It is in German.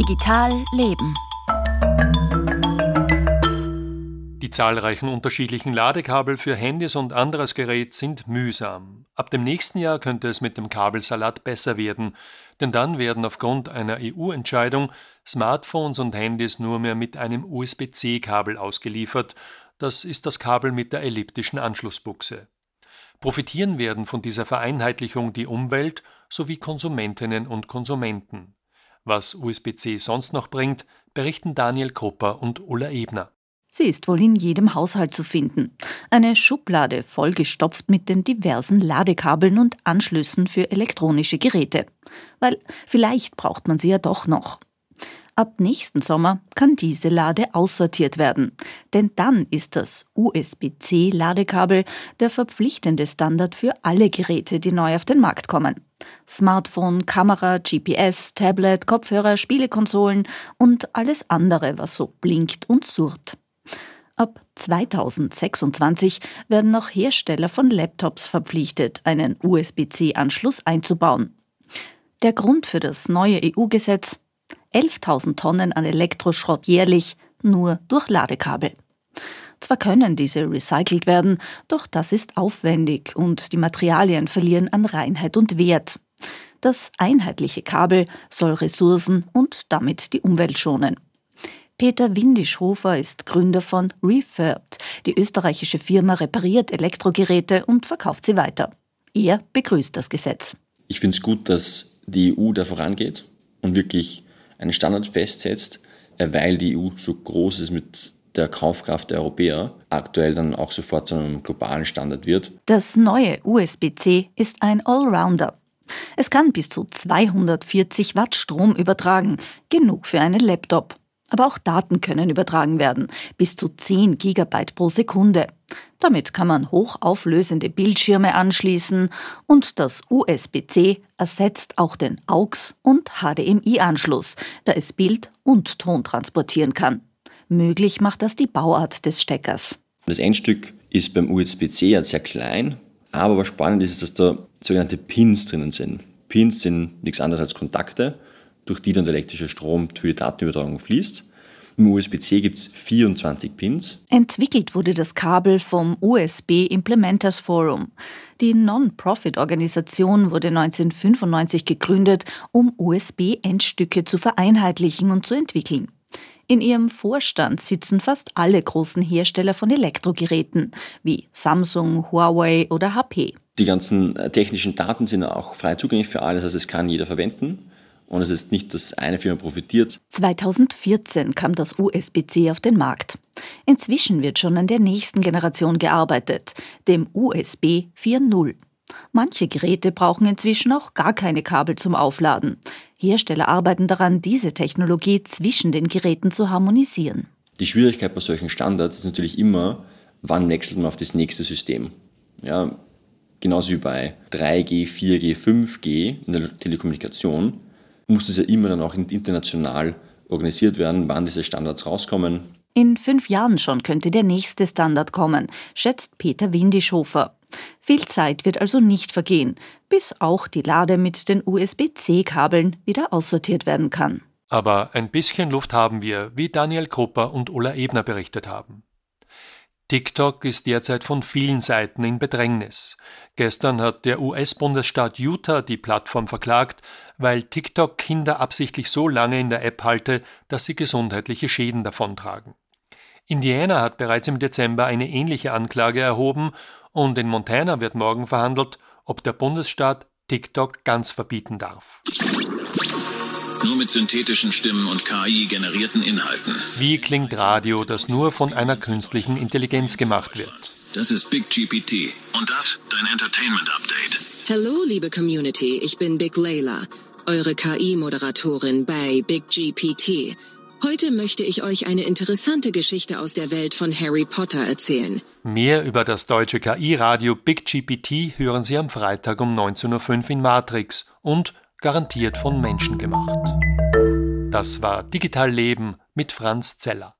Digital Leben. Die zahlreichen unterschiedlichen Ladekabel für Handys und anderes Gerät sind mühsam. Ab dem nächsten Jahr könnte es mit dem Kabelsalat besser werden, denn dann werden aufgrund einer EU-Entscheidung Smartphones und Handys nur mehr mit einem USB-C-Kabel ausgeliefert. Das ist das Kabel mit der elliptischen Anschlussbuchse. Profitieren werden von dieser Vereinheitlichung die Umwelt sowie Konsumentinnen und Konsumenten. Was USB-C sonst noch bringt, berichten Daniel Krupper und Ulla Ebner. Sie ist wohl in jedem Haushalt zu finden. Eine Schublade vollgestopft mit den diversen Ladekabeln und Anschlüssen für elektronische Geräte. Weil vielleicht braucht man sie ja doch noch. Ab nächsten Sommer kann diese Lade aussortiert werden, denn dann ist das USB-C-Ladekabel der verpflichtende Standard für alle Geräte, die neu auf den Markt kommen. Smartphone, Kamera, GPS, Tablet, Kopfhörer, Spielekonsolen und alles andere, was so blinkt und surrt. Ab 2026 werden auch Hersteller von Laptops verpflichtet, einen USB-C-Anschluss einzubauen. Der Grund für das neue EU-Gesetz 11.000 Tonnen an Elektroschrott jährlich nur durch Ladekabel. Zwar können diese recycelt werden, doch das ist aufwendig und die Materialien verlieren an Reinheit und Wert. Das einheitliche Kabel soll Ressourcen und damit die Umwelt schonen. Peter Windischhofer ist Gründer von Refurbed. Die österreichische Firma repariert Elektrogeräte und verkauft sie weiter. Er begrüßt das Gesetz. Ich finde es gut, dass die EU da vorangeht und wirklich einen Standard festsetzt, weil die EU so groß ist mit der Kaufkraft der Europäer, aktuell dann auch sofort zu einem globalen Standard wird. Das neue USB-C ist ein Allrounder. Es kann bis zu 240 Watt Strom übertragen, genug für einen Laptop. Aber auch Daten können übertragen werden, bis zu 10 Gigabyte pro Sekunde. Damit kann man hochauflösende Bildschirme anschließen und das USB-C ersetzt auch den AUX- und HDMI-Anschluss, da es Bild und Ton transportieren kann. Möglich macht das die Bauart des Steckers. Das Endstück ist beim USB-C ja sehr klein, aber was spannend ist, ist, dass da sogenannte Pins drinnen sind. Pins sind nichts anderes als Kontakte durch die dann der elektrische Strom für die Datenübertragung fließt. Im USB-C gibt es 24 Pins. Entwickelt wurde das Kabel vom USB Implementers Forum. Die Non-Profit-Organisation wurde 1995 gegründet, um USB-Endstücke zu vereinheitlichen und zu entwickeln. In ihrem Vorstand sitzen fast alle großen Hersteller von Elektrogeräten wie Samsung, Huawei oder HP. Die ganzen äh, technischen Daten sind auch frei zugänglich für alle, das heißt, es kann jeder verwenden und es ist nicht, dass eine Firma profitiert. 2014 kam das USB-C auf den Markt. Inzwischen wird schon an der nächsten Generation gearbeitet, dem USB 4.0. Manche Geräte brauchen inzwischen auch gar keine Kabel zum Aufladen. Hersteller arbeiten daran, diese Technologie zwischen den Geräten zu harmonisieren. Die Schwierigkeit bei solchen Standards ist natürlich immer, wann wechselt man auf das nächste System. Ja, genauso wie bei 3G, 4G, 5G in der Telekommunikation muss es ja immer dann auch international organisiert werden, wann diese Standards rauskommen. In fünf Jahren schon könnte der nächste Standard kommen, schätzt Peter Windischhofer. Viel Zeit wird also nicht vergehen, bis auch die Lade mit den USB-C-Kabeln wieder aussortiert werden kann. Aber ein bisschen Luft haben wir, wie Daniel Krupper und Ulla Ebner berichtet haben. TikTok ist derzeit von vielen Seiten in Bedrängnis. Gestern hat der US-Bundesstaat Utah die Plattform verklagt, weil TikTok Kinder absichtlich so lange in der App halte, dass sie gesundheitliche Schäden davontragen. Indiana hat bereits im Dezember eine ähnliche Anklage erhoben und in Montana wird morgen verhandelt, ob der Bundesstaat TikTok ganz verbieten darf. Nur mit synthetischen Stimmen und KI-generierten Inhalten. Wie klingt Radio, das nur von einer künstlichen Intelligenz gemacht wird? Das ist Big GPT. Und das dein Entertainment Update. Hallo, liebe Community, ich bin Big Layla, eure KI-Moderatorin bei Big GPT. Heute möchte ich euch eine interessante Geschichte aus der Welt von Harry Potter erzählen. Mehr über das deutsche KI-Radio Big GPT hören Sie am Freitag um 19.05 Uhr in Matrix und garantiert von Menschen gemacht. Das war Digital Leben mit Franz Zeller.